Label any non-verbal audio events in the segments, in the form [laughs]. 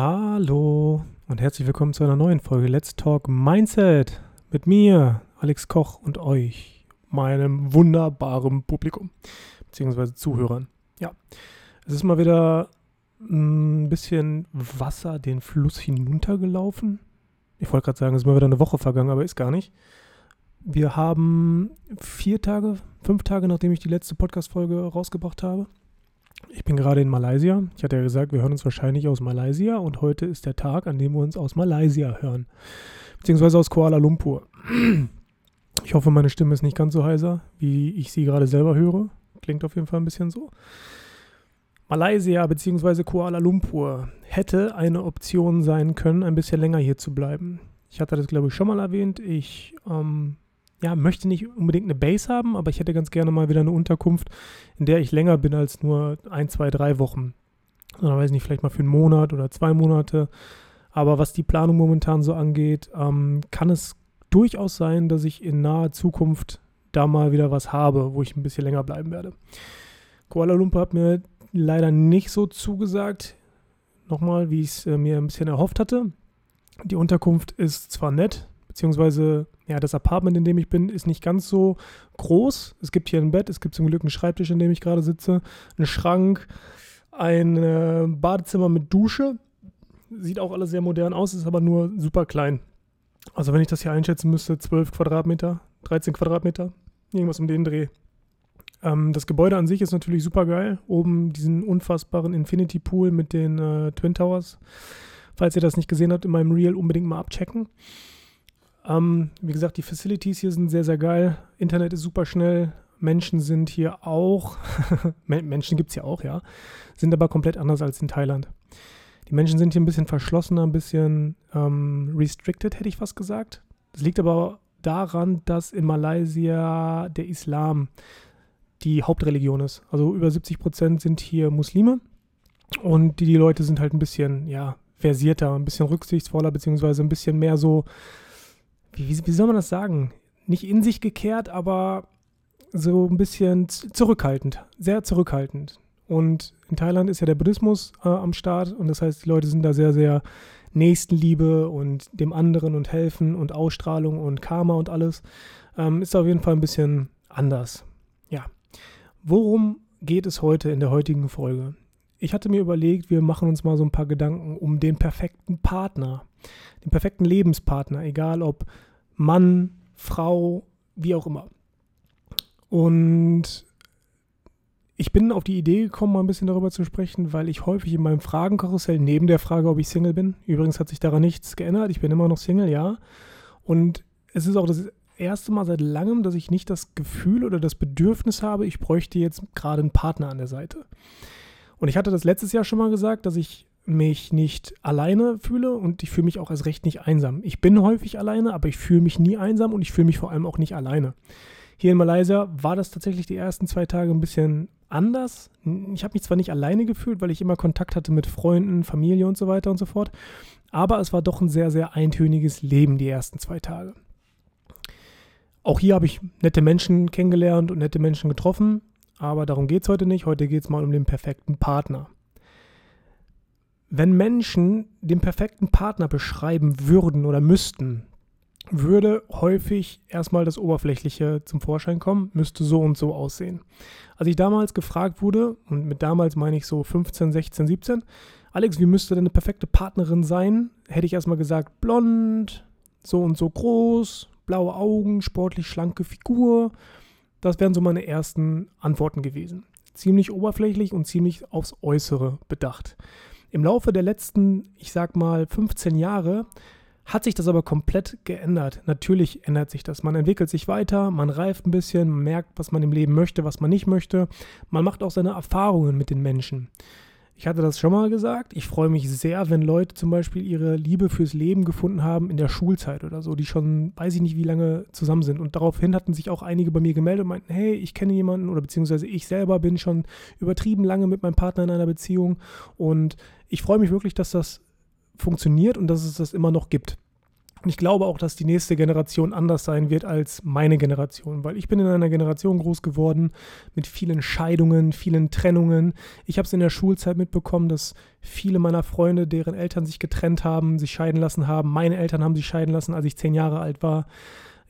Hallo und herzlich willkommen zu einer neuen Folge Let's Talk Mindset mit mir, Alex Koch und euch, meinem wunderbaren Publikum beziehungsweise Zuhörern. Ja, es ist mal wieder ein bisschen Wasser den Fluss hinuntergelaufen. Ich wollte gerade sagen, es ist mal wieder eine Woche vergangen, aber ist gar nicht. Wir haben vier Tage, fünf Tage, nachdem ich die letzte Podcast-Folge rausgebracht habe. Ich bin gerade in Malaysia. Ich hatte ja gesagt, wir hören uns wahrscheinlich aus Malaysia und heute ist der Tag, an dem wir uns aus Malaysia hören. Beziehungsweise aus Kuala Lumpur. [clears throat] Ich hoffe, meine Stimme ist nicht ganz so heiser, wie ich sie gerade selber höre. Klingt auf jeden Fall ein bisschen so. Malaysia bzw. Kuala Lumpur hätte eine Option sein können, ein bisschen länger hier zu bleiben. Ich hatte das, glaube ich, schon mal erwähnt. Ich ähm, ja, möchte nicht unbedingt eine Base haben, aber ich hätte ganz gerne mal wieder eine Unterkunft, in der ich länger bin als nur ein, zwei, drei Wochen. Oder weiß nicht, vielleicht mal für einen Monat oder zwei Monate. Aber was die Planung momentan so angeht, ähm, kann es durchaus sein, dass ich in naher Zukunft da mal wieder was habe, wo ich ein bisschen länger bleiben werde. Kuala Lumpur hat mir leider nicht so zugesagt, nochmal, wie ich es äh, mir ein bisschen erhofft hatte. Die Unterkunft ist zwar nett, beziehungsweise ja, das Apartment, in dem ich bin, ist nicht ganz so groß. Es gibt hier ein Bett, es gibt zum Glück einen Schreibtisch, in dem ich gerade sitze, einen Schrank, ein äh, Badezimmer mit Dusche. Sieht auch alles sehr modern aus, ist aber nur super klein. Also wenn ich das hier einschätzen müsste, 12 Quadratmeter, 13 Quadratmeter, irgendwas um den Dreh. Ähm, das Gebäude an sich ist natürlich super geil. Oben diesen unfassbaren Infinity Pool mit den äh, Twin Towers. Falls ihr das nicht gesehen habt, in meinem Reel unbedingt mal abchecken. Ähm, wie gesagt, die Facilities hier sind sehr, sehr geil. Internet ist super schnell. Menschen sind hier auch, [laughs] Menschen gibt es hier auch, ja, sind aber komplett anders als in Thailand. Die Menschen sind hier ein bisschen verschlossener, ein bisschen ähm, restricted, hätte ich fast gesagt. Das liegt aber daran, dass in Malaysia der Islam die Hauptreligion ist. Also über 70 Prozent sind hier Muslime und die, die Leute sind halt ein bisschen, ja, versierter, ein bisschen rücksichtsvoller, beziehungsweise ein bisschen mehr so, wie, wie soll man das sagen? Nicht in sich gekehrt, aber so ein bisschen zurückhaltend, sehr zurückhaltend. Und in Thailand ist ja der Buddhismus äh, am Start und das heißt, die Leute sind da sehr, sehr Nächstenliebe und dem anderen und helfen und Ausstrahlung und Karma und alles. Ähm, ist auf jeden Fall ein bisschen anders. Ja. Worum geht es heute in der heutigen Folge? Ich hatte mir überlegt, wir machen uns mal so ein paar Gedanken um den perfekten Partner, den perfekten Lebenspartner, egal ob Mann, Frau, wie auch immer. Und ich bin auf die Idee gekommen, mal ein bisschen darüber zu sprechen, weil ich häufig in meinem Fragenkarussell neben der Frage, ob ich Single bin, übrigens hat sich daran nichts geändert, ich bin immer noch Single, ja. Und es ist auch das erste Mal seit langem, dass ich nicht das Gefühl oder das Bedürfnis habe, ich bräuchte jetzt gerade einen Partner an der Seite. Und ich hatte das letztes Jahr schon mal gesagt, dass ich mich nicht alleine fühle und ich fühle mich auch als recht nicht einsam. Ich bin häufig alleine, aber ich fühle mich nie einsam und ich fühle mich vor allem auch nicht alleine. Hier in Malaysia war das tatsächlich die ersten zwei Tage ein bisschen anders. Ich habe mich zwar nicht alleine gefühlt, weil ich immer Kontakt hatte mit Freunden, Familie und so weiter und so fort, aber es war doch ein sehr, sehr eintöniges Leben die ersten zwei Tage. Auch hier habe ich nette Menschen kennengelernt und nette Menschen getroffen, aber darum geht es heute nicht. Heute geht es mal um den perfekten Partner. Wenn Menschen den perfekten Partner beschreiben würden oder müssten, würde häufig erstmal das Oberflächliche zum Vorschein kommen, müsste so und so aussehen. Als ich damals gefragt wurde, und mit damals meine ich so 15, 16, 17, Alex, wie müsste denn eine perfekte Partnerin sein? Hätte ich erstmal gesagt, blond, so und so groß, blaue Augen, sportlich schlanke Figur. Das wären so meine ersten Antworten gewesen. Ziemlich oberflächlich und ziemlich aufs Äußere bedacht. Im Laufe der letzten, ich sag mal, 15 Jahre hat sich das aber komplett geändert. Natürlich ändert sich das. Man entwickelt sich weiter, man reift ein bisschen, man merkt, was man im Leben möchte, was man nicht möchte. Man macht auch seine Erfahrungen mit den Menschen. Ich hatte das schon mal gesagt. Ich freue mich sehr, wenn Leute zum Beispiel ihre Liebe fürs Leben gefunden haben in der Schulzeit oder so, die schon, weiß ich nicht, wie lange zusammen sind. Und daraufhin hatten sich auch einige bei mir gemeldet und meinten, hey, ich kenne jemanden oder beziehungsweise ich selber bin schon übertrieben lange mit meinem Partner in einer Beziehung. Und ich freue mich wirklich, dass das funktioniert und dass es das immer noch gibt. Und ich glaube auch, dass die nächste Generation anders sein wird als meine Generation, weil ich bin in einer Generation groß geworden mit vielen Scheidungen, vielen Trennungen. Ich habe es in der Schulzeit mitbekommen, dass viele meiner Freunde, deren Eltern sich getrennt haben, sich scheiden lassen haben. Meine Eltern haben sich scheiden lassen, als ich zehn Jahre alt war.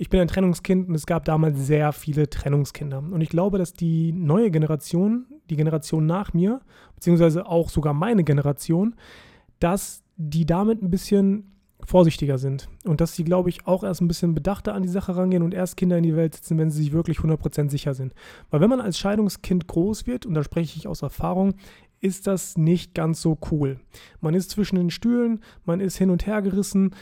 Ich bin ein Trennungskind und es gab damals sehr viele Trennungskinder. Und ich glaube, dass die neue Generation, die Generation nach mir, beziehungsweise auch sogar meine Generation, dass die damit ein bisschen vorsichtiger sind. Und dass sie, glaube ich, auch erst ein bisschen bedachter an die Sache rangehen und erst Kinder in die Welt setzen, wenn sie sich wirklich 100% sicher sind. Weil wenn man als Scheidungskind groß wird, und da spreche ich aus Erfahrung, ist das nicht ganz so cool. Man ist zwischen den Stühlen, man ist hin und her gerissen.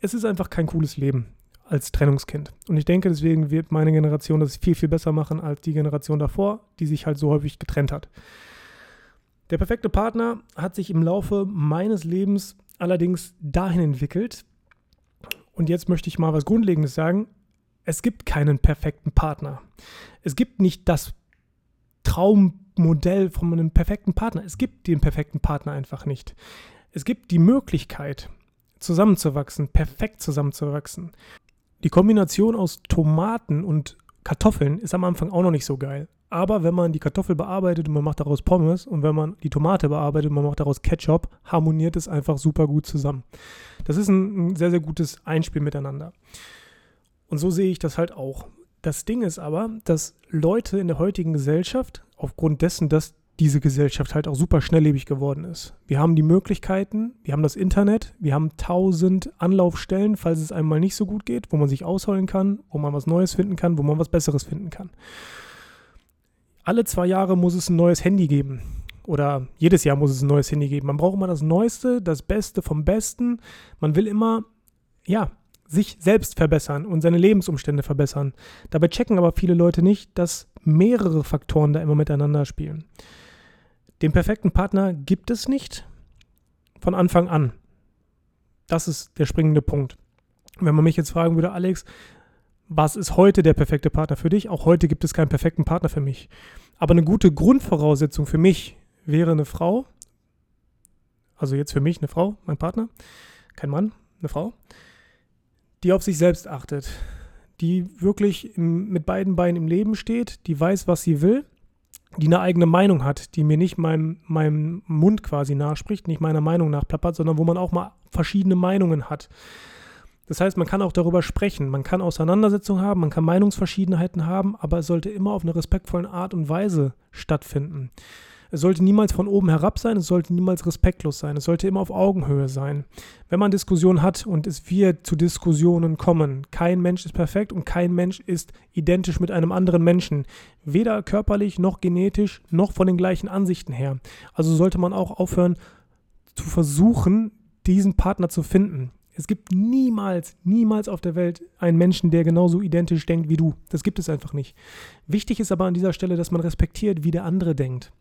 Es ist einfach kein cooles Leben als Trennungskind. Und ich denke, deswegen wird meine Generation das viel, viel besser machen als die Generation davor, die sich halt so häufig getrennt hat. Der perfekte Partner hat sich im Laufe meines Lebens allerdings dahin entwickelt, und jetzt möchte ich mal was Grundlegendes sagen, es gibt keinen perfekten Partner. Es gibt nicht das Traummodell von einem perfekten Partner. Es gibt den perfekten Partner einfach nicht. Es gibt die Möglichkeit, zusammenzuwachsen, perfekt zusammenzuwachsen. Die Kombination aus Tomaten und Kartoffeln ist am Anfang auch noch nicht so geil. Aber wenn man die Kartoffel bearbeitet und man macht daraus Pommes und wenn man die Tomate bearbeitet und man macht daraus Ketchup, harmoniert es einfach super gut zusammen. Das ist ein, ein sehr, sehr gutes Einspiel miteinander. Und so sehe ich das halt auch. Das Ding ist aber, dass Leute in der heutigen Gesellschaft, aufgrund dessen, dass diese Gesellschaft halt auch super schnelllebig geworden ist. Wir haben die Möglichkeiten, wir haben das Internet, wir haben tausend Anlaufstellen, falls es einem mal nicht so gut geht, wo man sich ausholen kann, wo man was Neues finden kann, wo man was Besseres finden kann. Alle zwei Jahre muss es ein neues Handy geben. Oder jedes Jahr muss es ein neues Handy geben. Man braucht immer das Neueste, das Beste vom Besten. Man will immer, ja, sich selbst verbessern und seine Lebensumstände verbessern. Dabei checken aber viele Leute nicht, dass mehrere Faktoren da immer miteinander spielen. Den perfekten Partner gibt es nicht von Anfang an. Das ist der springende Punkt. Wenn man mich jetzt fragen würde, Alex, was ist heute der perfekte Partner für dich? Auch heute gibt es keinen perfekten Partner für mich. Aber eine gute Grundvoraussetzung für mich wäre eine Frau, also jetzt für mich eine Frau, mein Partner, kein Mann, eine Frau, die auf sich selbst achtet, die wirklich im, mit beiden Beinen im Leben steht, die weiß, was sie will die eine eigene Meinung hat, die mir nicht meinem, meinem Mund quasi nachspricht, nicht meiner Meinung nachplappert, sondern wo man auch mal verschiedene Meinungen hat. Das heißt, man kann auch darüber sprechen, man kann Auseinandersetzungen haben, man kann Meinungsverschiedenheiten haben, aber es sollte immer auf eine respektvolle Art und Weise stattfinden. Es sollte niemals von oben herab sein, es sollte niemals respektlos sein, es sollte immer auf Augenhöhe sein. Wenn man Diskussionen hat und es wird zu Diskussionen kommen, kein Mensch ist perfekt und kein Mensch ist identisch mit einem anderen Menschen, weder körperlich noch genetisch noch von den gleichen Ansichten her. Also sollte man auch aufhören zu versuchen, diesen Partner zu finden. Es gibt niemals, niemals auf der Welt einen Menschen, der genauso identisch denkt wie du. Das gibt es einfach nicht. Wichtig ist aber an dieser Stelle, dass man respektiert, wie der andere denkt.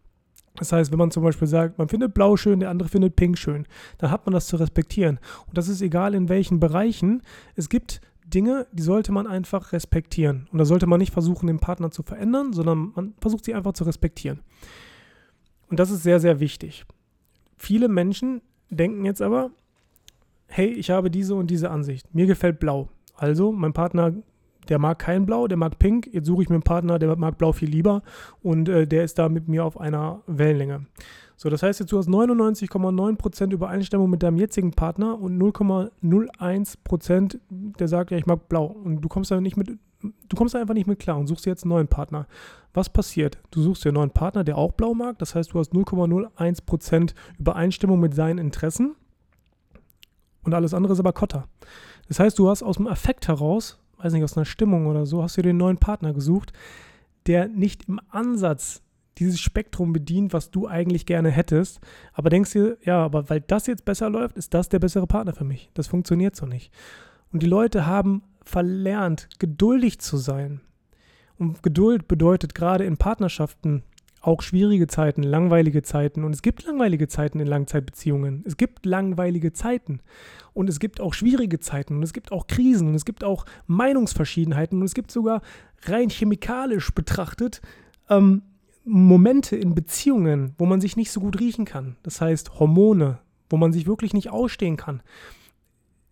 Das heißt, wenn man zum Beispiel sagt, man findet Blau schön, der andere findet Pink schön, dann hat man das zu respektieren. Und das ist egal in welchen Bereichen. Es gibt Dinge, die sollte man einfach respektieren. Und da sollte man nicht versuchen, den Partner zu verändern, sondern man versucht sie einfach zu respektieren. Und das ist sehr, sehr wichtig. Viele Menschen denken jetzt aber, hey, ich habe diese und diese Ansicht. Mir gefällt Blau. Also, mein Partner der mag kein Blau, der mag Pink. Jetzt suche ich mir einen Partner, der mag Blau viel lieber und äh, der ist da mit mir auf einer Wellenlänge. So, das heißt jetzt, du hast 99,9% Übereinstimmung mit deinem jetzigen Partner und 0,01%, der sagt, ja, ich mag Blau. Und du kommst da nicht mit, du kommst da einfach nicht mit klar und suchst jetzt einen neuen Partner. Was passiert? Du suchst dir einen neuen Partner, der auch Blau mag. Das heißt, du hast 0,01% Übereinstimmung mit seinen Interessen. Und alles andere ist aber Kotter. Das heißt, du hast aus dem Affekt heraus weiß nicht, aus einer Stimmung oder so, hast du dir einen neuen Partner gesucht, der nicht im Ansatz dieses Spektrum bedient, was du eigentlich gerne hättest, aber denkst dir, ja, aber weil das jetzt besser läuft, ist das der bessere Partner für mich. Das funktioniert so nicht. Und die Leute haben verlernt, geduldig zu sein. Und Geduld bedeutet gerade in Partnerschaften auch schwierige Zeiten, langweilige Zeiten. Und es gibt langweilige Zeiten in Langzeitbeziehungen. Es gibt langweilige Zeiten. Und es gibt auch schwierige Zeiten. Und es gibt auch Krisen. Und es gibt auch Meinungsverschiedenheiten. Und es gibt sogar rein chemikalisch betrachtet ähm, Momente in Beziehungen, wo man sich nicht so gut riechen kann. Das heißt Hormone, wo man sich wirklich nicht ausstehen kann.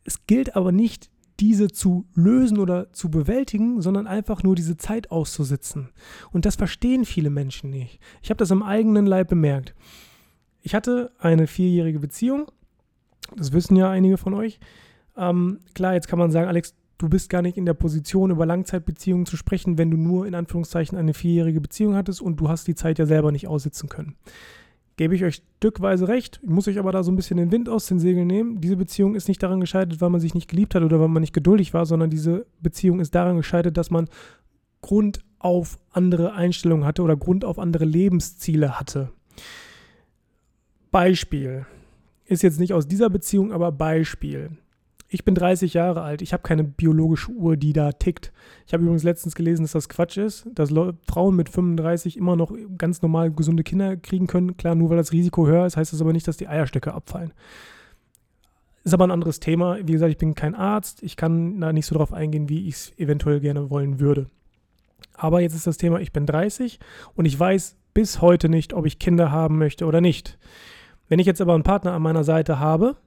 Es gilt aber nicht, diese zu lösen oder zu bewältigen, sondern einfach nur diese Zeit auszusitzen. Und das verstehen viele Menschen nicht. Ich habe das am eigenen Leib bemerkt. Ich hatte eine vierjährige Beziehung. Das wissen ja einige von euch. Ähm, klar, jetzt kann man sagen, Alex, du bist gar nicht in der Position, über Langzeitbeziehungen zu sprechen, wenn du nur in Anführungszeichen eine vierjährige Beziehung hattest und du hast die Zeit ja selber nicht aussitzen können. Gebe ich euch stückweise recht, ich muss euch aber da so ein bisschen den Wind aus den Segeln nehmen. Diese Beziehung ist nicht daran gescheitert, weil man sich nicht geliebt hat oder weil man nicht geduldig war, sondern diese Beziehung ist daran gescheitert, dass man Grund auf andere Einstellungen hatte oder Grund auf andere Lebensziele hatte. Beispiel. Ist jetzt nicht aus dieser Beziehung, aber Beispiel. Ich bin 30 Jahre alt. Ich habe keine biologische Uhr, die da tickt. Ich habe übrigens letztens gelesen, dass das Quatsch ist, dass Frauen mit 35 immer noch ganz normal gesunde Kinder kriegen können. Klar, nur weil das Risiko höher ist, heißt das aber nicht, dass die Eierstöcke abfallen. Ist aber ein anderes Thema. Wie gesagt, ich bin kein Arzt. Ich kann da nicht so drauf eingehen, wie ich es eventuell gerne wollen würde. Aber jetzt ist das Thema, ich bin 30 und ich weiß bis heute nicht, ob ich Kinder haben möchte oder nicht. Wenn ich jetzt aber einen Partner an meiner Seite habe,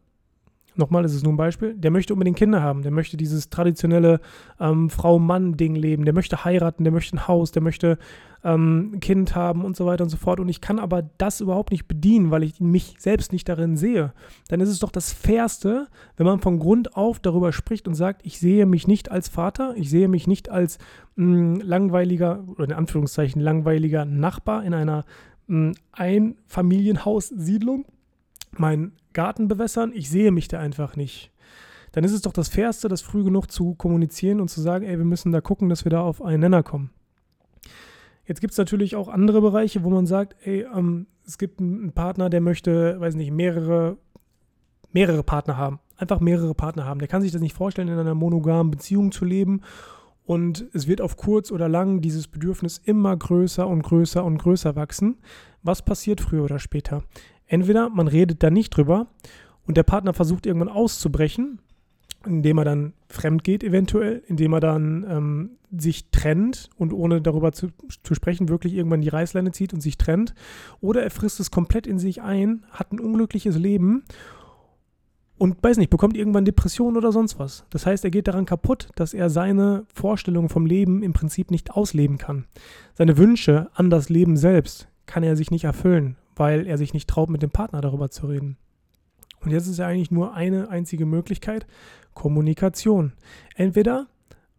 nochmal, das ist nur ein Beispiel, der möchte unbedingt Kinder haben, der möchte dieses traditionelle ähm, Frau-Mann-Ding leben, der möchte heiraten, der möchte ein Haus, der möchte ähm, ein Kind haben und so weiter und so fort. Und ich kann aber das überhaupt nicht bedienen, weil ich mich selbst nicht darin sehe. Dann ist es doch das Fairste, wenn man von Grund auf darüber spricht und sagt, ich sehe mich nicht als Vater, ich sehe mich nicht als mh, mm, langweiliger, oder in Anführungszeichen langweiliger Nachbar in einer mh, mm, Einfamilienhaussiedlung. Mein Garten bewässern, ich sehe mich da einfach nicht. Dann ist es doch das Fairste, das früh genug zu kommunizieren und zu sagen, ey, wir müssen da gucken, dass wir da auf einen Nenner kommen. Jetzt gibt es natürlich auch andere Bereiche, wo man sagt, ey, ähm, es gibt einen Partner, der möchte, weiß nicht, mehrere, mehrere Partner haben. Einfach mehrere Partner haben. Der kann sich das nicht vorstellen, in einer monogamen Beziehung zu leben. Und es wird auf kurz oder lang dieses Bedürfnis immer größer und größer und größer wachsen. Was passiert früher oder später? Entweder man redet da nicht drüber und der Partner versucht irgendwann auszubrechen, indem er dann fremd geht eventuell, indem er dann ähm, sich trennt und ohne darüber zu, zu sprechen wirklich irgendwann die Reißleine zieht und sich trennt. Oder er frisst es komplett in sich ein, hat ein unglückliches Leben und weiß nicht, bekommt irgendwann Depressionen oder sonst was. Das heißt, er geht daran kaputt, dass er seine Vorstellungen vom Leben im Prinzip nicht ausleben kann. Seine Wünsche an das Leben selbst kann er sich nicht erfüllen, weil er sich nicht traut, mit dem Partner darüber zu reden. Und jetzt ist ja eigentlich nur eine einzige Möglichkeit, Kommunikation. Entweder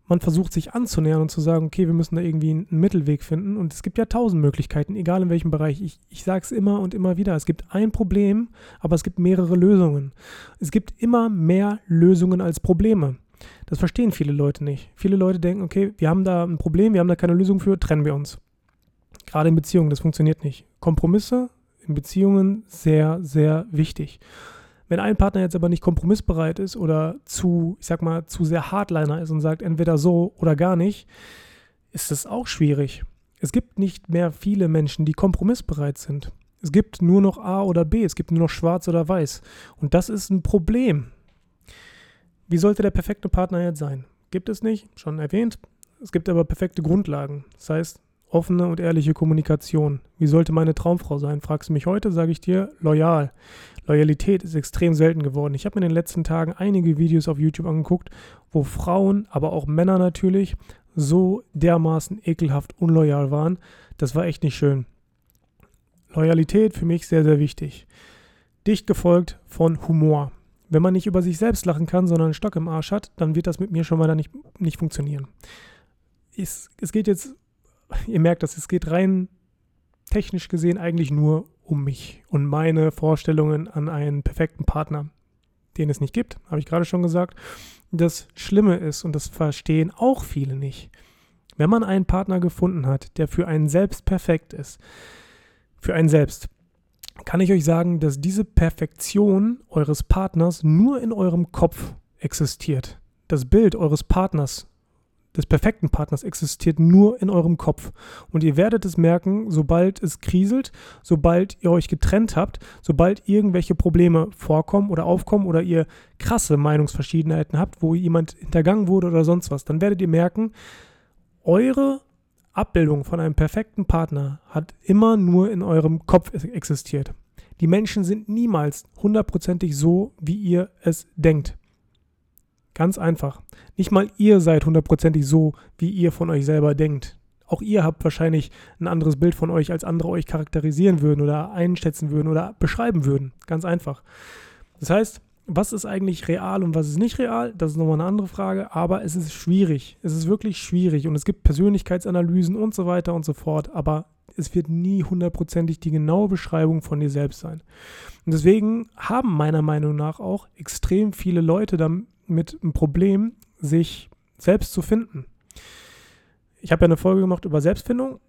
man versucht sich anzunähern und zu sagen, okay, wir müssen da irgendwie einen Mittelweg finden. Und es gibt ja tausend Möglichkeiten, egal in welchem Bereich. Ich, ich sage es immer und immer wieder. Es gibt ein Problem, aber es gibt mehrere Lösungen. Es gibt immer mehr Lösungen als Probleme. Das verstehen viele Leute nicht. Viele Leute denken, okay, wir haben da ein Problem, wir haben da keine Lösung für, trennen wir uns. Gerade in Beziehungen, das funktioniert nicht. Kompromisse in Beziehungen sehr, sehr wichtig. Wenn ein Partner jetzt aber nicht kompromissbereit ist oder zu, ich sag mal, zu sehr Hardliner ist und sagt entweder so oder gar nicht, ist das auch schwierig. Es gibt nicht mehr viele Menschen, die kompromissbereit sind. Es gibt nur noch A oder B, es gibt nur noch schwarz oder weiß. Und das ist ein Problem. Wie sollte der perfekte Partner jetzt sein? Gibt es nicht, schon erwähnt. Es gibt aber perfekte Grundlagen. Das heißt, offene und ehrliche Kommunikation. Wie sollte meine Traumfrau sein? Fragst du mich heute, sage ich dir, loyal. Loyalität ist extrem selten geworden. Ich habe mir in den letzten Tagen einige Videos auf YouTube angeguckt, wo Frauen, aber auch Männer natürlich, so dermaßen ekelhaft unloyal waren. Das war echt nicht schön. Loyalität für mich sehr, sehr wichtig. Dicht gefolgt von Humor. Wenn man nicht über sich selbst lachen kann, sondern einen Stock im Arsch hat, dann wird das mit mir schon mal nicht, nicht funktionieren. Es, es geht jetzt ihr merkt dass es geht rein technisch gesehen eigentlich nur um mich und meine Vorstellungen an einen perfekten Partner, den es nicht gibt, habe ich gerade schon gesagt. Das Schlimme ist, und das verstehen auch viele nicht, wenn man einen Partner gefunden hat, der für einen selbst perfekt ist, für einen selbst, kann ich euch sagen, dass diese Perfektion eures Partners nur in eurem Kopf existiert. Das Bild eures Partners des perfekten Partners existiert nur in eurem Kopf. Und ihr werdet es merken, sobald es kriselt, sobald ihr euch getrennt habt, sobald irgendwelche Probleme vorkommen oder aufkommen oder ihr krasse Meinungsverschiedenheiten habt, wo jemand hintergangen wurde oder sonst was, dann werdet ihr merken, eure Abbildung von einem perfekten Partner hat immer nur in eurem Kopf existiert. Die Menschen sind niemals hundertprozentig so, wie ihr es denkt. Ganz einfach. Nicht mal ihr seid hundertprozentig so, wie ihr von euch selber denkt. Auch ihr habt wahrscheinlich ein anderes Bild von euch, als andere euch charakterisieren würden oder einschätzen würden oder beschreiben würden. Ganz einfach. Das heißt, was ist eigentlich real und was ist nicht real? Das ist nochmal eine andere Frage, aber es ist schwierig. Es ist wirklich schwierig und es gibt Persönlichkeitsanalysen und so weiter und so fort, aber es wird nie hundertprozentig die genaue Beschreibung von dir selbst sein. Und deswegen haben meiner Meinung nach auch extrem viele Leute damit ein Problem, sich selbst zu finden ich habe ja eine Folge gemacht über Selbstfindung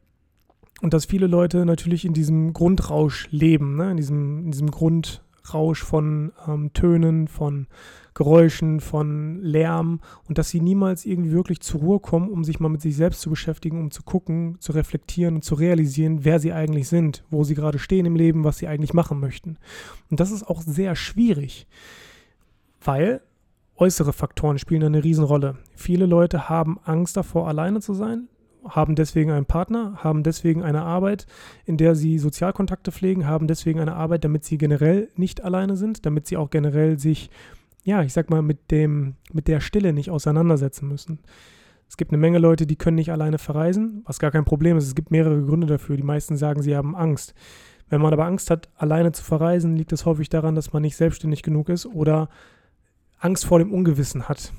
und dass viele Leute natürlich in diesem Grundrausch leben, ne? in, diesem, in diesem Grundrausch von ähm, Tönen, von Geräuschen, von Lärm und dass sie niemals irgendwie wirklich zur Ruhe kommen, um sich mal mit sich selbst zu beschäftigen, um zu gucken, zu reflektieren und zu realisieren, wer sie eigentlich sind, wo sie gerade stehen im Leben, was sie eigentlich machen möchten. Und das ist auch sehr schwierig, weil äußere Faktoren spielen eine Riesenrolle. Viele Leute haben Angst davor, alleine zu sein, haben deswegen einen Partner, haben deswegen eine Arbeit, in der sie Sozialkontakte pflegen, haben deswegen eine Arbeit, damit sie generell nicht alleine sind, damit sie auch generell sich, ja, ich sag mal, mit dem, mit der Stille nicht auseinandersetzen müssen. Es gibt eine Menge Leute, die können nicht alleine verreisen, was gar kein Problem ist. Es gibt mehrere Gründe dafür. Die meisten sagen, sie haben Angst. Wenn man aber Angst hat, alleine zu verreisen, liegt es häufig daran, dass man nicht selbstständig genug ist oder Angst vor dem Ungewissen hat.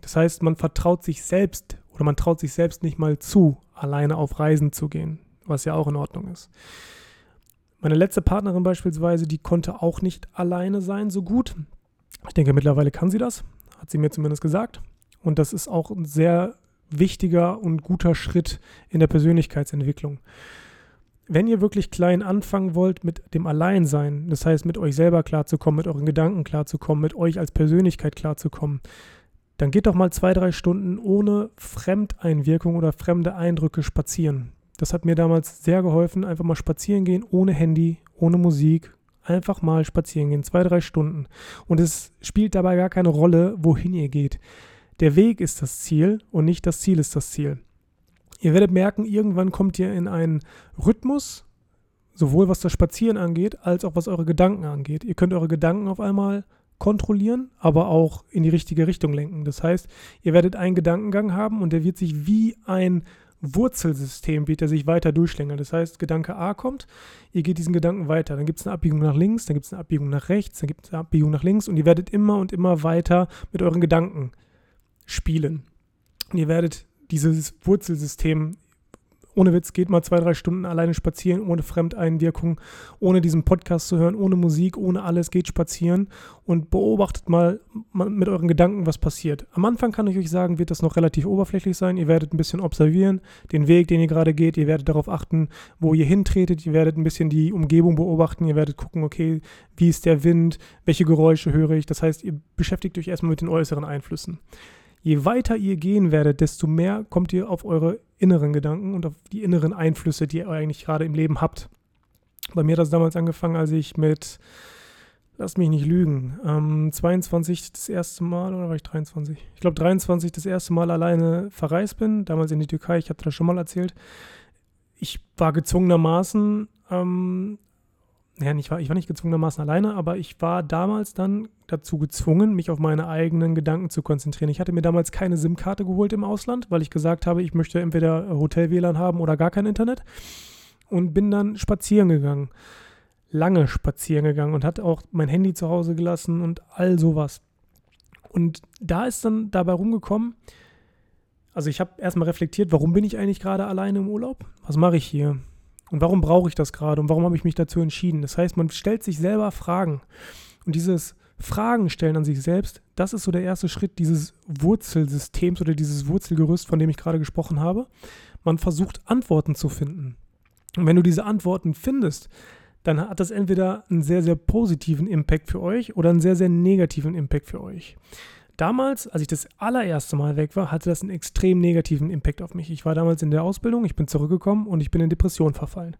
Das heißt, man vertraut sich selbst oder man traut sich selbst nicht mal zu, alleine auf Reisen zu gehen, was ja auch in Ordnung ist. Meine letzte Partnerin beispielsweise, die konnte auch nicht alleine sein so gut. Ich denke, mittlerweile kann sie das, hat sie mir zumindest gesagt. Und das ist auch ein sehr wichtiger und guter Schritt in der Persönlichkeitsentwicklung wenn ihr wirklich klein anfangen wollt mit dem Alleinsein, das heißt mit euch selber klarzukommen, mit euren Gedanken klarzukommen, mit euch als Persönlichkeit klarzukommen, dann geht doch mal zwei, drei Stunden ohne Fremdeinwirkung oder fremde Eindrücke spazieren. Das hat mir damals sehr geholfen, einfach mal spazieren gehen, ohne Handy, ohne Musik, einfach mal spazieren gehen, zwei, drei Stunden. Und es spielt dabei gar keine Rolle, wohin ihr geht. Der Weg ist das Ziel und nicht das Ziel ist das Ziel. Ihr werdet merken, irgendwann kommt ihr in einen Rhythmus, sowohl was das Spazieren angeht, als auch was eure Gedanken angeht. Ihr könnt eure Gedanken auf einmal kontrollieren, aber auch in die richtige Richtung lenken. Das heißt, ihr werdet einen Gedankengang haben und der wird sich wie ein Wurzelsystem wird er sich weiter durchschlängeln. Das heißt, Gedanke A kommt, ihr geht diesen Gedanken weiter. Dann gibt es eine Abbiegung nach links, dann gibt es eine Abbiegung nach rechts, dann gibt es eine Abbiegung nach links und ihr werdet immer und immer weiter mit euren Gedanken spielen. Und ihr werdet dieses Wurzelsystem, ohne Witz, geht mal zwei, drei Stunden alleine spazieren, ohne Fremdeinwirkung, ohne diesen Podcast zu hören, ohne Musik, ohne alles, geht spazieren und beobachtet mal mit euren Gedanken, was passiert. Am Anfang kann ich euch sagen, wird das noch relativ oberflächlich sein. Ihr werdet ein bisschen observieren, den Weg, den ihr gerade geht. Ihr werdet darauf achten, wo ihr hintretet. Ihr werdet ein bisschen die Umgebung beobachten. Ihr werdet gucken, okay, wie ist der Wind, welche Geräusche höre ich. Das heißt, ihr beschäftigt euch erstmal mit den äußeren Einflüssen je weiter ihr gehen werdet, desto mehr kommt ihr auf eure inneren Gedanken und auf die inneren Einflüsse, die ihr eigentlich gerade im Leben habt. Bei mir hat das damals angefangen, als ich mit, lass mich nicht lügen, ähm, 22 das erste Mal, oder war ich 23? Ich glaube 23 das erste Mal alleine verreist bin, damals in die Türkei, ich hatte das schon mal erzählt. Ich war gezwungenermaßen ähm, ja, ich war, ich war nicht gezwungenermaßen alleine, aber ich war damals dann dazu gezwungen, mich auf meine eigenen Gedanken zu konzentrieren. Ich hatte mir damals keine SIM-Karte geholt im Ausland, weil ich gesagt habe, ich möchte entweder Hotel-WLAN haben oder gar kein Internet. Und bin dann spazieren gegangen. Lange spazieren gegangen und hatte auch mein Handy zu Hause gelassen und all sowas. Und da ist dann dabei rumgekommen, also ich habe erstmal reflektiert, warum bin ich eigentlich gerade alleine im Urlaub? Was mache ich hier? Und warum brauche ich das gerade? Und warum habe ich mich dazu entschieden? Das heißt, man stellt sich selber Fragen. Und dieses Fragen stellen an sich selbst, das ist so der erste Schritt dieses Wurzelsystems oder dieses Wurzelgerüst, von dem ich gerade gesprochen habe. Man versucht Antworten zu finden. Und wenn du diese Antworten findest, dann hat das entweder einen sehr, sehr positiven Impact für euch oder einen sehr, sehr negativen Impact für euch. Damals, als ich das allererste Mal weg war, hatte das einen extrem negativen Impact auf mich. Ich war damals in der Ausbildung, ich bin zurückgekommen und ich bin in Depression verfallen.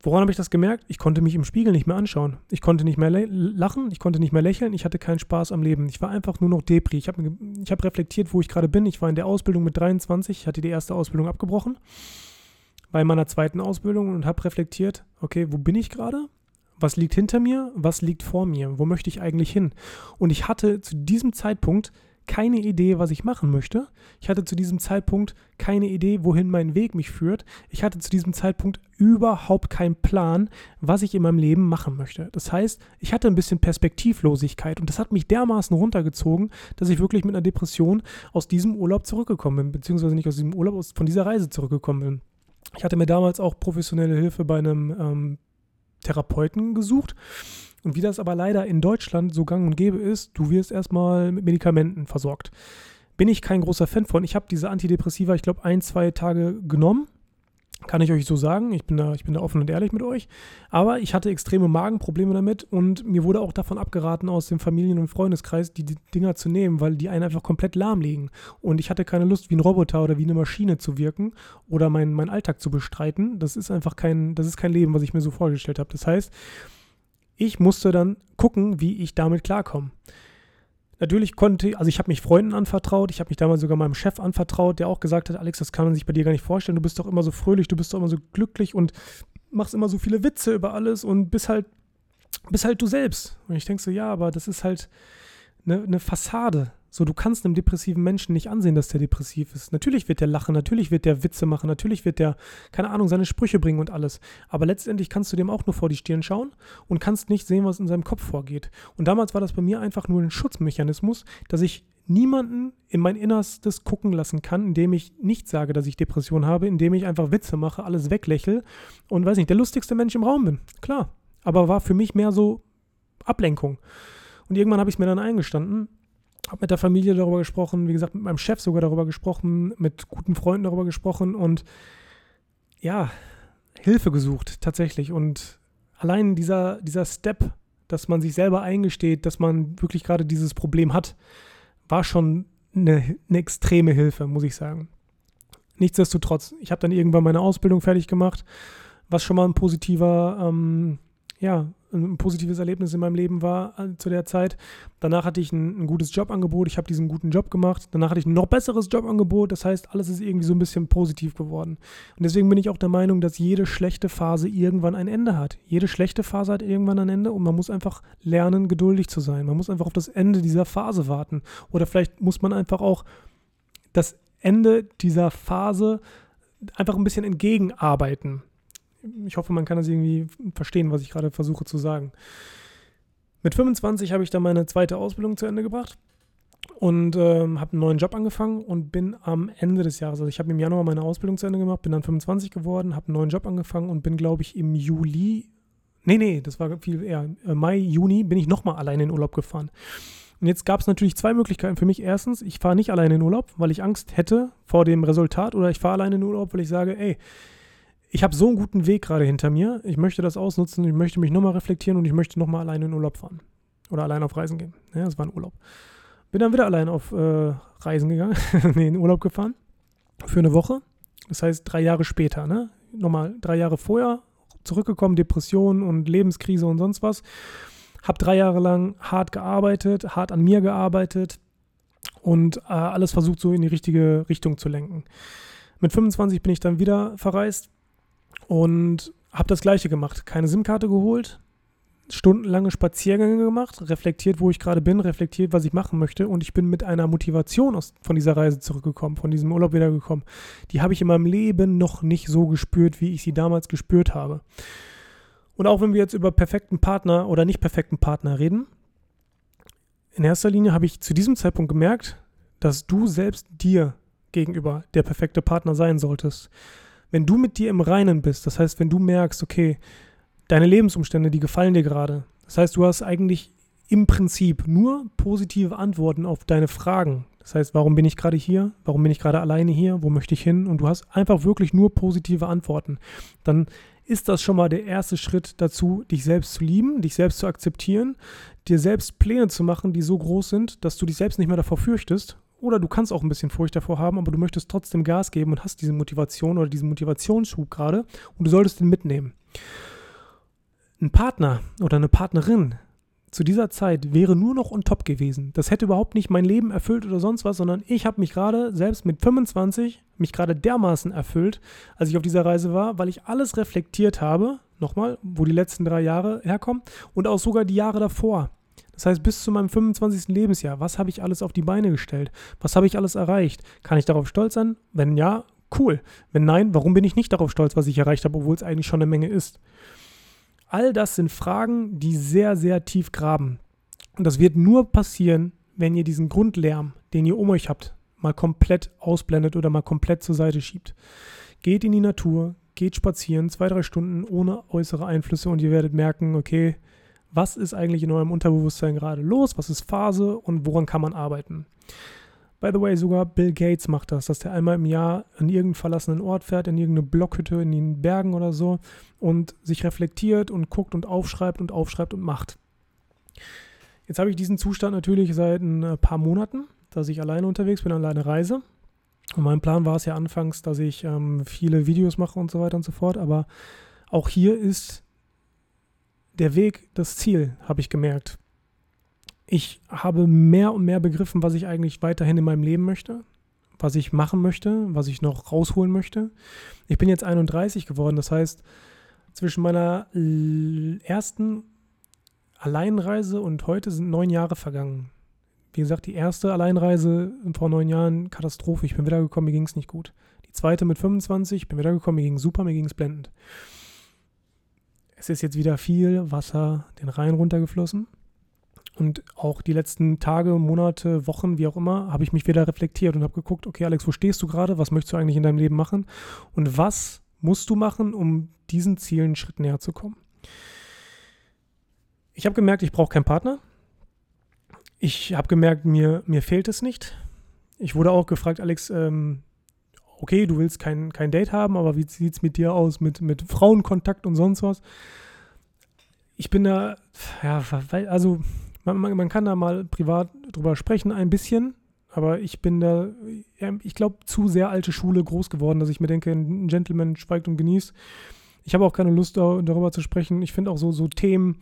Woran habe ich das gemerkt? Ich konnte mich im Spiegel nicht mehr anschauen. Ich konnte nicht mehr lachen, ich konnte nicht mehr lächeln, ich hatte keinen Spaß am Leben. Ich war einfach nur noch Depri. Ich habe ich hab reflektiert, wo ich gerade bin. Ich war in der Ausbildung mit 23, ich hatte die erste Ausbildung abgebrochen bei meiner zweiten Ausbildung und habe reflektiert, okay, wo bin ich gerade? Was liegt hinter mir? Was liegt vor mir? Wo möchte ich eigentlich hin? Und ich hatte zu diesem Zeitpunkt keine Idee, was ich machen möchte. Ich hatte zu diesem Zeitpunkt keine Idee, wohin mein Weg mich führt. Ich hatte zu diesem Zeitpunkt überhaupt keinen Plan, was ich in meinem Leben machen möchte. Das heißt, ich hatte ein bisschen Perspektivlosigkeit und das hat mich dermaßen runtergezogen, dass ich wirklich mit einer Depression aus diesem Urlaub zurückgekommen bin, beziehungsweise nicht aus diesem Urlaub, aus, von dieser Reise zurückgekommen bin. Ich hatte mir damals auch professionelle Hilfe bei einem ähm, Therapeuten gesucht und wie das aber leider in Deutschland so gang und gäbe ist, du wirst erstmal mit Medikamenten versorgt. Bin ich kein großer Fan von. Ich habe diese Antidepressiva, ich glaube, ein, zwei Tage genommen. Kann ich euch so sagen. Ich bin, da, ich bin da offen und ehrlich mit euch. Aber ich hatte extreme Magenprobleme damit und mir wurde auch davon abgeraten, aus dem Familien- und Freundeskreis die, die Dinger zu nehmen, weil die einen einfach komplett lahmlegen. Und ich hatte keine Lust, wie ein Roboter oder wie eine Maschine zu wirken oder meinen mein Alltag zu bestreiten. Das ist einfach kein, das ist kein Leben, was ich mir so vorgestellt habe. Das heißt, ich musste dann gucken, wie ich damit klarkomme. Natürlich konnte, also ich habe mich Freunden anvertraut, ich habe mich damals sogar meinem Chef anvertraut, der auch gesagt hat, Alex, das kann man sich bei dir gar nicht vorstellen, du bist doch immer so fröhlich, du bist doch immer so glücklich und machst immer so viele Witze über alles und bist halt, bist halt du selbst. Und ich denke so, ja, aber das ist halt eine, eine Fassade. So, du kannst einem depressiven Menschen nicht ansehen, dass der depressiv ist. Natürlich wird der lachen, natürlich wird der Witze machen, natürlich wird der, keine Ahnung, seine Sprüche bringen und alles. Aber letztendlich kannst du dem auch nur vor die Stirn schauen und kannst nicht sehen, was in seinem Kopf vorgeht. Und damals war das bei mir einfach nur ein Schutzmechanismus, dass ich niemanden in mein Innerstes gucken lassen kann, indem ich nicht sage, dass ich Depression habe, indem ich einfach Witze mache, alles weglächle und weiß nicht, der lustigste Mensch im Raum bin. Klar. Aber war für mich mehr so Ablenkung. Und irgendwann habe ich es mir dann eingestanden habe mit der Familie darüber gesprochen, wie gesagt, mit meinem Chef sogar darüber gesprochen, mit guten Freunden darüber gesprochen und ja, Hilfe gesucht tatsächlich. Und allein dieser, dieser Step, dass man sich selber eingesteht, dass man wirklich gerade dieses Problem hat, war schon eine, eine extreme Hilfe, muss ich sagen. Nichtsdestotrotz, ich habe dann irgendwann meine Ausbildung fertig gemacht, was schon mal ein positiver ähm, ja, ein positives Erlebnis in meinem Leben war äh, zu der Zeit. Danach hatte ich ein, ein gutes Jobangebot, ich habe diesen guten Job gemacht. Danach hatte ich ein noch besseres Jobangebot, das heißt, alles ist irgendwie so ein bisschen positiv geworden. Und deswegen bin ich auch der Meinung, dass jede schlechte Phase irgendwann ein Ende hat. Jede schlechte Phase hat irgendwann ein Ende und man muss einfach lernen, geduldig zu sein. Man muss einfach auf das Ende dieser Phase warten. Oder vielleicht muss man einfach auch das Ende dieser Phase einfach ein bisschen entgegenarbeiten ich hoffe, man kann das irgendwie verstehen, was ich gerade versuche zu sagen. Mit 25 habe ich dann meine zweite Ausbildung zu Ende gebracht und ähm, habe einen neuen Job angefangen und bin am Ende des Jahres, also ich habe im Januar meine Ausbildung zu Ende gemacht, bin dann 25 geworden, habe einen neuen Job angefangen und bin, glaube ich, im Juli, nee, nee, das war viel eher, äh, Mai, Juni, bin ich nochmal alleine in Urlaub gefahren. Und jetzt gab es natürlich zwei Möglichkeiten für mich. Erstens, ich fahre nicht alleine in Urlaub, weil ich Angst hätte vor dem Resultat, oder ich fahre alleine in Urlaub, weil ich sage, ey, ich habe so einen guten Weg gerade hinter mir. Ich möchte das ausnutzen, ich möchte mich nochmal reflektieren und ich möchte nochmal alleine in Urlaub fahren. Oder allein auf Reisen gehen. Ja, das war ein Urlaub. Bin dann wieder allein auf äh, Reisen gegangen, [laughs] nee, in Urlaub gefahren. Für eine Woche. Das heißt, drei Jahre später, ne? Nochmal drei Jahre vorher zurückgekommen, Depression und Lebenskrise und sonst was. Hab drei Jahre lang hart gearbeitet, hart an mir gearbeitet und äh, alles versucht, so in die richtige Richtung zu lenken. Mit 25 bin ich dann wieder verreist und habe das gleiche gemacht. Keine SIM-Karte geholt, stundenlange Spaziergänge gemacht, reflektiert, wo ich gerade bin, reflektiert, was ich machen möchte. Und ich bin mit einer Motivation aus, von dieser Reise zurückgekommen, von diesem Urlaub wiedergekommen. Die habe ich in meinem Leben noch nicht so gespürt, wie ich sie damals gespürt habe. Und auch wenn wir jetzt über perfekten Partner oder nicht perfekten Partner reden, in erster Linie habe ich zu diesem Zeitpunkt gemerkt, dass du selbst dir gegenüber der perfekte Partner sein solltest wenn du mit dir im Reinen bist, das heißt, wenn du merkst, okay, deine Lebensumstände, die gefallen dir gerade, das heißt, du hast eigentlich im Prinzip nur positive Antworten auf deine Fragen. Das heißt, warum bin ich gerade hier? Warum bin ich gerade alleine hier? Wo möchte ich hin? Und du hast einfach wirklich nur positive Antworten. Dann ist das schon mal der erste Schritt dazu, dich selbst zu lieben, dich selbst zu akzeptieren, dir selbst Pläne zu machen, die so groß sind, dass du dich selbst nicht mehr davor fürchtest oder du kannst auch ein bisschen Furcht davor haben, aber du möchtest trotzdem Gas geben und hast diese Motivation oder diesen Motivationsschub gerade und du solltest ihn mitnehmen. Ein Partner oder eine Partnerin zu dieser Zeit wäre nur noch on top gewesen. Das hätte überhaupt nicht mein Leben erfüllt oder sonst was, sondern ich habe mich gerade selbst mit 25 mich gerade dermaßen erfüllt, als ich auf dieser Reise war, weil ich alles reflektiert habe, nochmal, wo die letzten drei Jahre herkommen und auch sogar die Jahre davor. Das heißt, bis zu meinem 25. Lebensjahr, was habe ich alles auf die Beine gestellt? Was habe ich alles erreicht? Kann ich darauf stolz sein? Wenn ja, cool. Wenn nein, warum bin ich nicht darauf stolz, was ich erreicht habe, obwohl es eigentlich schon eine Menge ist? All das sind Fragen, die sehr, sehr tief graben. Und das wird nur passieren, wenn ihr diesen Grundlärm, den ihr um euch habt, mal komplett ausblendet oder mal komplett zur Seite schiebt. Geht in die Natur, geht spazieren, zwei, drei Stunden ohne äußere Einflüsse und ihr werdet merken, okay, was ist eigentlich in eurem Unterbewusstsein gerade los, was ist Phase und woran kann man arbeiten. By the way, sogar Bill Gates macht das, dass der einmal im Jahr an irgendeinen verlassenen Ort fährt, in irgendeine Blockhütte in den Bergen oder so und sich reflektiert und guckt und aufschreibt und aufschreibt und macht. Jetzt habe ich diesen Zustand natürlich seit ein äh, paar Monaten, dass ich alleine unterwegs bin, alleine reise. Und mein Plan war es ja anfangs, dass ich ähm, viele Videos mache und so weiter und so fort. Aber auch hier ist der Weg das Ziel, habe ich gemerkt. Ich habe mehr und mehr begriffen, was ich eigentlich weiterhin in meinem Leben möchte, was ich machen möchte, was ich noch rausholen möchte. Ich bin jetzt 31 geworden, das heißt, zwischen meiner ersten Alleinreise und heute sind neun Jahre vergangen. Wie gesagt, die erste Alleinreise vor neun Jahren, Katastrophe. Ich bin wiedergekommen, mir ging es nicht gut. Die zweite mit 25, ich bin wiedergekommen, mir ging super, mir ging es blendend. Es ist jetzt wieder viel Wasser den Rhein runtergeflossen. Und auch die letzten Tage, Monate, Wochen, wie auch immer, habe ich mich wieder reflektiert und habe geguckt, okay, Alex, wo stehst du gerade? Was möchtest du eigentlich in deinem Leben machen? Und was musst du machen, um diesen Zielen einen Schritt näher zu kommen? ich habe gemerkt, ich brauche keinen Partner. Ich habe gemerkt, mir, mir fehlt es nicht. Ich wurde auch gefragt, Alex, ähm, okay, du willst kein, kein Date haben, aber wie sieht es mit dir aus, mit, mit Frauenkontakt und sonst was? Ich bin da, ja, also man, man, man kann da mal privat drüber sprechen, ein bisschen, aber ich bin da, ich glaube, zu sehr alte Schule groß geworden, dass ich mir denke, ein Gentleman schweigt und genießt. Ich habe auch keine Lust darüber zu sprechen. Ich finde auch so, so Themen,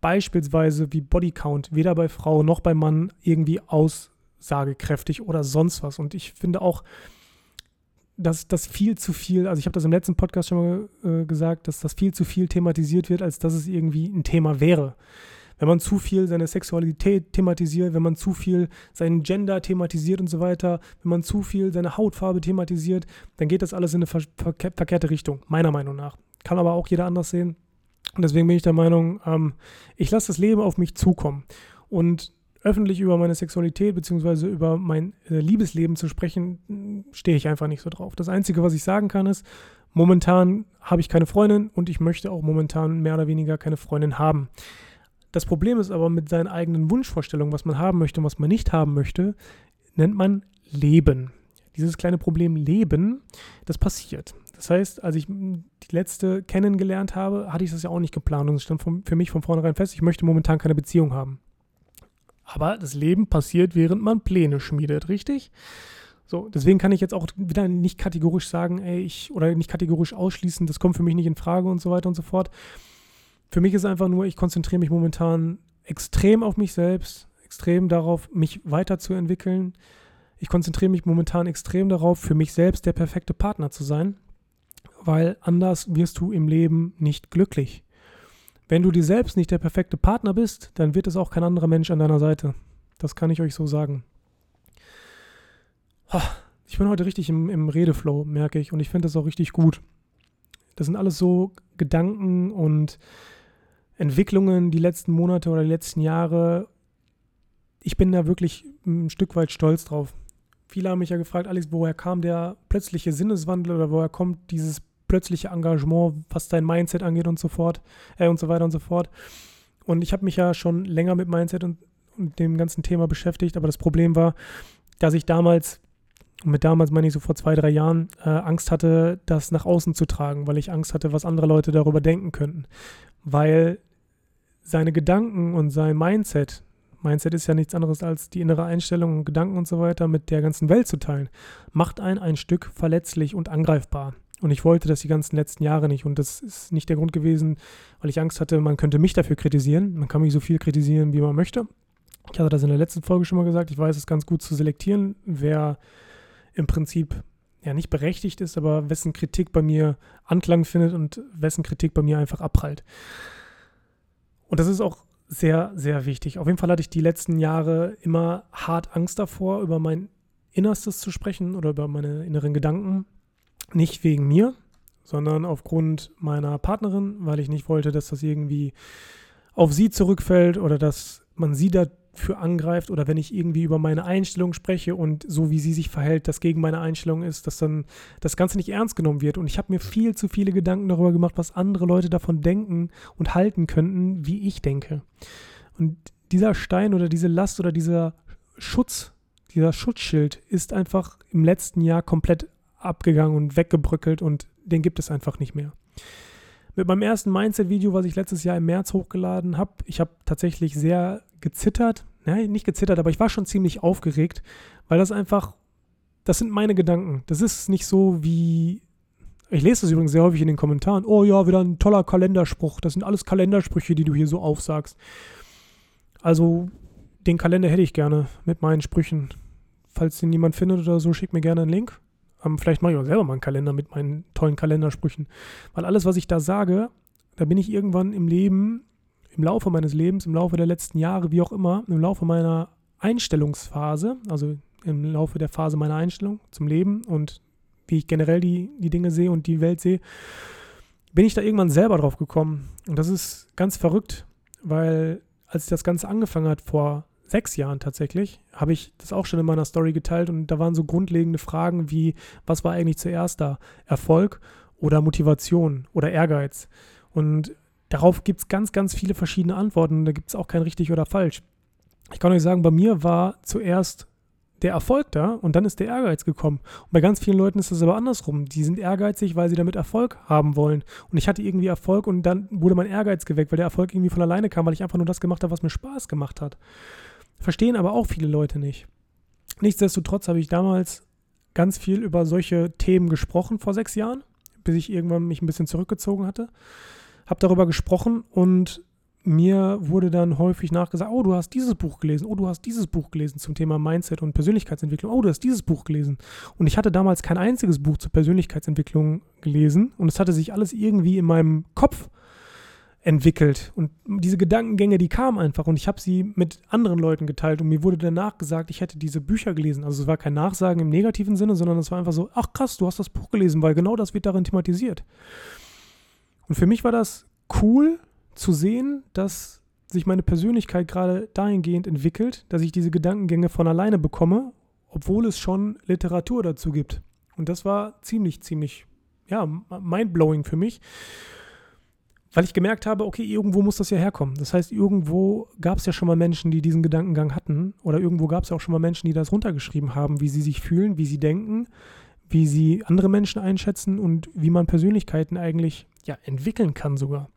beispielsweise wie Bodycount weder bei Frau noch bei Mann irgendwie aussagekräftig oder sonst was. Und ich finde auch, dass das viel zu viel, also ich habe das im letzten Podcast schon mal äh, gesagt, dass das viel zu viel thematisiert wird, als dass es irgendwie ein Thema wäre. Wenn man zu viel seine Sexualität thematisiert, wenn man zu viel seinen Gender thematisiert und so weiter, wenn man zu viel seine Hautfarbe thematisiert, dann geht das alles in eine ver verkehrte Richtung, meiner Meinung nach. Kann aber auch jeder anders sehen. Und deswegen bin ich der Meinung, ähm, ich lasse das Leben auf mich zukommen. Und öffentlich über meine Sexualität bzw. über mein äh, Liebesleben zu sprechen, stehe ich einfach nicht so drauf. Das Einzige, was ich sagen kann, ist, momentan habe ich keine Freundin und ich möchte auch momentan mehr oder weniger keine Freundin haben. Das Problem ist aber mit seinen eigenen Wunschvorstellungen, was man haben möchte und was man nicht haben möchte, nennt man Leben. Dieses kleine Problem Leben, das passiert. Das heißt, als ich die letzte kennengelernt habe, hatte ich das ja auch nicht geplant und es stand für mich von vornherein fest, ich möchte momentan keine Beziehung haben. Aber das Leben passiert, während man Pläne schmiedet, richtig? So, deswegen kann ich jetzt auch wieder nicht kategorisch sagen, ey, ich, oder nicht kategorisch ausschließen, das kommt für mich nicht in Frage und so weiter und so fort. Für mich ist einfach nur, ich konzentriere mich momentan extrem auf mich selbst, extrem darauf, mich weiterzuentwickeln. Ich konzentriere mich momentan extrem darauf, für mich selbst der perfekte Partner zu sein weil anders wirst du im Leben nicht glücklich. Wenn du dir selbst nicht der perfekte Partner bist, dann wird es auch kein anderer Mensch an deiner Seite. Das kann ich euch so sagen. Ich bin heute richtig im, im Redeflow, merke ich, und ich finde das auch richtig gut. Das sind alles so Gedanken und Entwicklungen die letzten Monate oder die letzten Jahre. Ich bin da wirklich ein Stück weit stolz drauf. Viele haben mich ja gefragt, Alex, woher kam der plötzliche Sinneswandel oder woher kommt dieses plötzliche Engagement, was dein Mindset angeht und so fort äh, und so weiter und so fort. Und ich habe mich ja schon länger mit Mindset und, und dem ganzen Thema beschäftigt, aber das Problem war, dass ich damals, mit damals meine ich so vor zwei, drei Jahren, äh, Angst hatte, das nach außen zu tragen, weil ich Angst hatte, was andere Leute darüber denken könnten. Weil seine Gedanken und sein Mindset, Mindset ist ja nichts anderes als die innere Einstellung und Gedanken und so weiter mit der ganzen Welt zu teilen, macht einen ein Stück verletzlich und angreifbar. Und ich wollte das die ganzen letzten Jahre nicht. Und das ist nicht der Grund gewesen, weil ich Angst hatte, man könnte mich dafür kritisieren. Man kann mich so viel kritisieren, wie man möchte. Ich hatte das in der letzten Folge schon mal gesagt. Ich weiß es ganz gut zu selektieren, wer im Prinzip ja nicht berechtigt ist, aber wessen Kritik bei mir Anklang findet und wessen Kritik bei mir einfach abprallt. Und das ist auch sehr, sehr wichtig. Auf jeden Fall hatte ich die letzten Jahre immer hart Angst davor, über mein Innerstes zu sprechen oder über meine inneren Gedanken. Nicht wegen mir, sondern aufgrund meiner Partnerin, weil ich nicht wollte, dass das irgendwie auf sie zurückfällt oder dass man sie dafür angreift oder wenn ich irgendwie über meine Einstellung spreche und so wie sie sich verhält, das gegen meine Einstellung ist, dass dann das Ganze nicht ernst genommen wird. Und ich habe mir viel zu viele Gedanken darüber gemacht, was andere Leute davon denken und halten könnten, wie ich denke. Und dieser Stein oder diese Last oder dieser Schutz, dieser Schutzschild ist einfach im letzten Jahr komplett abgegangen und weggebröckelt und den gibt es einfach nicht mehr. Mit meinem ersten Mindset-Video, was ich letztes Jahr im März hochgeladen habe, ich habe tatsächlich sehr gezittert. Nein, nicht gezittert, aber ich war schon ziemlich aufgeregt, weil das einfach, das sind meine Gedanken. Das ist nicht so wie, ich lese das übrigens sehr häufig in den Kommentaren, oh ja, wieder ein toller Kalenderspruch. Das sind alles Kalendersprüche, die du hier so aufsagst. Also, den Kalender hätte ich gerne mit meinen Sprüchen. Falls den jemand findet oder so, schick mir gerne einen Link. Ähm, vielleicht mache ich auch selber mal einen Kalender mit meinen tollen Kalendersprüchen. Weil alles, was ich da sage, da bin ich irgendwann im Leben, im Laufe meines Lebens, im Laufe der letzten Jahre, wie auch immer, im Laufe meiner Einstellungsphase, also im Laufe der Phase meiner Einstellung zum Leben und wie ich generell die, die Dinge sehe und die Welt sehe, bin ich da irgendwann selber drauf gekommen. Und das ist ganz verrückt, weil als das Ganze angefangen hat vor sechs Jahren tatsächlich, habe ich das auch schon in meiner Story geteilt und da waren so grundlegende Fragen wie, was war eigentlich zuerst da? Erfolg oder Motivation oder Ehrgeiz? Und darauf gibt es ganz, ganz viele verschiedene Antworten. Da gibt es auch kein richtig oder falsch. Ich kann euch sagen, bei mir war zuerst der Erfolg da und dann ist der Ehrgeiz gekommen. Und bei ganz vielen Leuten ist das aber andersrum. Die sind ehrgeizig, weil sie damit Erfolg haben wollen. Und ich hatte irgendwie Erfolg und dann wurde mein Ehrgeiz geweckt, weil der Erfolg irgendwie von alleine kam, weil ich einfach nur das gemacht habe, was mir Spaß gemacht hat. Verstehen aber auch viele Leute nicht. Nichtsdestotrotz habe ich damals ganz viel über solche Themen gesprochen vor sechs Jahren, bis ich irgendwann mich ein bisschen zurückgezogen hatte. Habe darüber gesprochen und mir wurde dann häufig nachgesagt, oh, du hast dieses Buch gelesen, oh, du hast dieses Buch gelesen zum Thema Mindset und Persönlichkeitsentwicklung, oh, du hast dieses Buch gelesen. Und ich hatte damals kein einziges Buch zur Persönlichkeitsentwicklung gelesen und es hatte sich alles irgendwie in meinem Kopf entwickelt. Und diese Gedankengänge, die kamen einfach und ich habe sie mit anderen Leuten geteilt und mir wurde danach gesagt, ich hätte diese Bücher gelesen. Also es war kein Nachsagen im negativen Sinne, sondern es war einfach so, ach krass, du hast das Buch gelesen, weil genau das wird darin thematisiert. Und für mich war das cool zu sehen, dass sich meine Persönlichkeit gerade dahingehend entwickelt, dass ich diese Gedankengänge von alleine bekomme, obwohl es schon Literatur dazu gibt. Und das war ziemlich, ziemlich, ja, mindblowing für mich weil ich gemerkt habe, okay, irgendwo muss das ja herkommen. Das heißt, irgendwo gab es ja schon mal Menschen, die diesen Gedankengang hatten oder irgendwo gab es ja auch schon mal Menschen, die das runtergeschrieben haben, wie sie sich fühlen, wie sie denken, wie sie andere Menschen einschätzen und wie man Persönlichkeiten eigentlich ja, entwickeln kann sogar.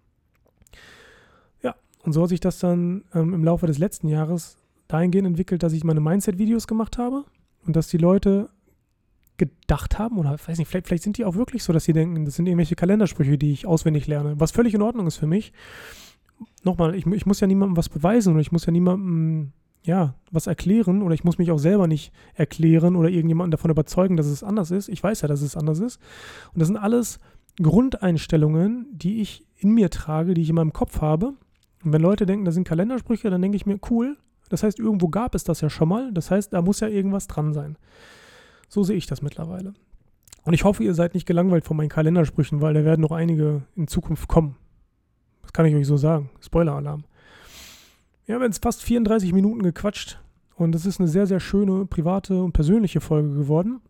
Ja, und so hat sich das dann ähm, im Laufe des letzten Jahres dahingehend entwickelt, dass ich meine Mindset-Videos gemacht habe und dass die Leute gedacht haben oder weiß nicht, vielleicht, vielleicht sind die auch wirklich so, dass sie denken, das sind irgendwelche Kalendersprüche, die ich auswendig lerne, was völlig in Ordnung ist für mich. Nochmal, ich, ich muss ja niemandem was beweisen oder ich muss ja niemandem ja, was erklären oder ich muss mich auch selber nicht erklären oder irgendjemanden davon überzeugen, dass es anders ist. Ich weiß ja, dass es anders ist. Und das sind alles Grundeinstellungen, die ich in mir trage, die ich in meinem Kopf habe. Und wenn Leute denken, das sind Kalendersprüche, dann denke ich mir, cool. Das heißt, irgendwo gab es das ja schon mal. Das heißt, da muss ja irgendwas dran sein. So sehe ich das mittlerweile. Und ich hoffe, ihr seid nicht gelangweilt von meinen Kalendersprüchen, weil da werden noch einige in Zukunft kommen. Das kann ich euch so sagen. Spoiler-Alarm. Wir haben jetzt fast 34 Minuten gequatscht und es ist eine sehr, sehr schöne, private und persönliche Folge geworden.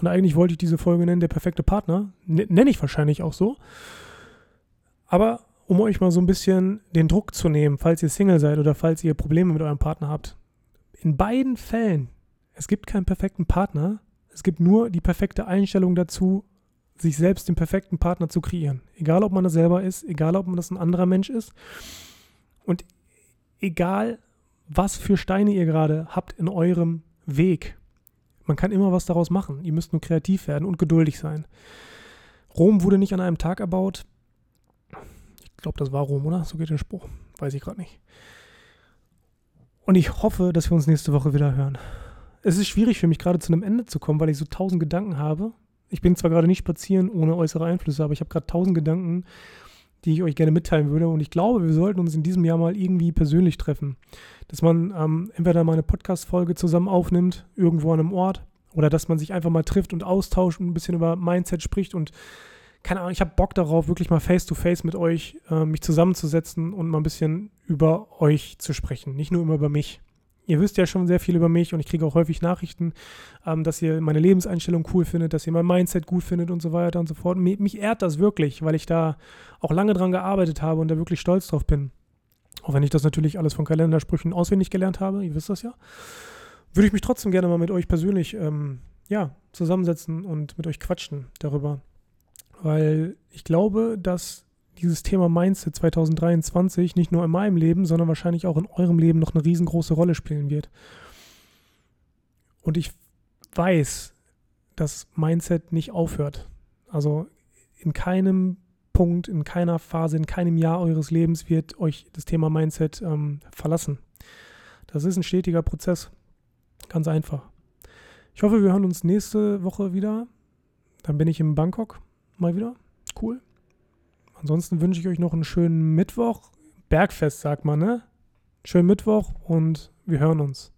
Und eigentlich wollte ich diese Folge nennen, der perfekte Partner. Nenne ich wahrscheinlich auch so. Aber um euch mal so ein bisschen den Druck zu nehmen, falls ihr Single seid oder falls ihr Probleme mit eurem Partner habt. In beiden Fällen es gibt keinen perfekten Partner. Es gibt nur die perfekte Einstellung dazu, sich selbst den perfekten Partner zu kreieren. Egal, ob man das selber ist, egal, ob man das ein anderer Mensch ist. Und egal, was für Steine ihr gerade habt in eurem Weg. Man kann immer was daraus machen. Ihr müsst nur kreativ werden und geduldig sein. Rom wurde nicht an einem Tag erbaut. Ich glaube, das war Rom, oder? So geht der Spruch. Weiß ich gerade nicht. Und ich hoffe, dass wir uns nächste Woche wieder hören es ist schwierig für mich gerade zu einem Ende zu kommen, weil ich so tausend Gedanken habe. Ich bin zwar gerade nicht spazieren ohne äußere Einflüsse, aber ich habe gerade tausend Gedanken, die ich euch gerne mitteilen würde. Und ich glaube, wir sollten uns in diesem Jahr mal irgendwie persönlich treffen. Dass man ähm, entweder mal eine Podcast-Folge zusammen aufnimmt, irgendwo an einem Ort, oder dass man sich einfach mal trifft und austauscht und ein bisschen über Mindset spricht. Und keine Ahnung, ich habe Bock darauf, wirklich mal face-to-face -face mit euch äh, mich zusammenzusetzen und mal ein bisschen über euch zu sprechen. Nicht nur immer über mich ihr wisst ja schon sehr viel über mich und ich kriege auch häufig Nachrichten, ähm, dass ihr meine Lebenseinstellung cool findet, dass ihr mein Mindset gut findet und so weiter und so fort. Mich, mich ehrt das wirklich, weil ich da auch lange dran gearbeitet habe und da wirklich stolz drauf bin. Auch wenn ich das natürlich alles von Kalendersprüchen auswendig gelernt habe, ihr wisst das ja, würde ich mich trotzdem gerne mal mit euch persönlich ähm, ja, zusammensetzen und mit euch quatschen darüber. Weil ich glaube, dass dieses Thema Mindset 2023 nicht nur in meinem Leben, sondern wahrscheinlich auch in eurem Leben noch eine riesengroße Rolle spielen wird. Und ich weiß, dass Mindset nicht aufhört. Also in keinem Punkt, in keiner Phase, in keinem Jahr eures Lebens wird euch das Thema Mindset ähm, verlassen. Das ist ein stetiger Prozess. Ganz einfach. Ich hoffe, wir hören uns nächste Woche wieder. Dann bin ich in Bangkok mal wieder. Cool. Ansonsten wünsche ich euch noch einen schönen Mittwoch. Bergfest, sagt man, ne? Schönen Mittwoch und wir hören uns.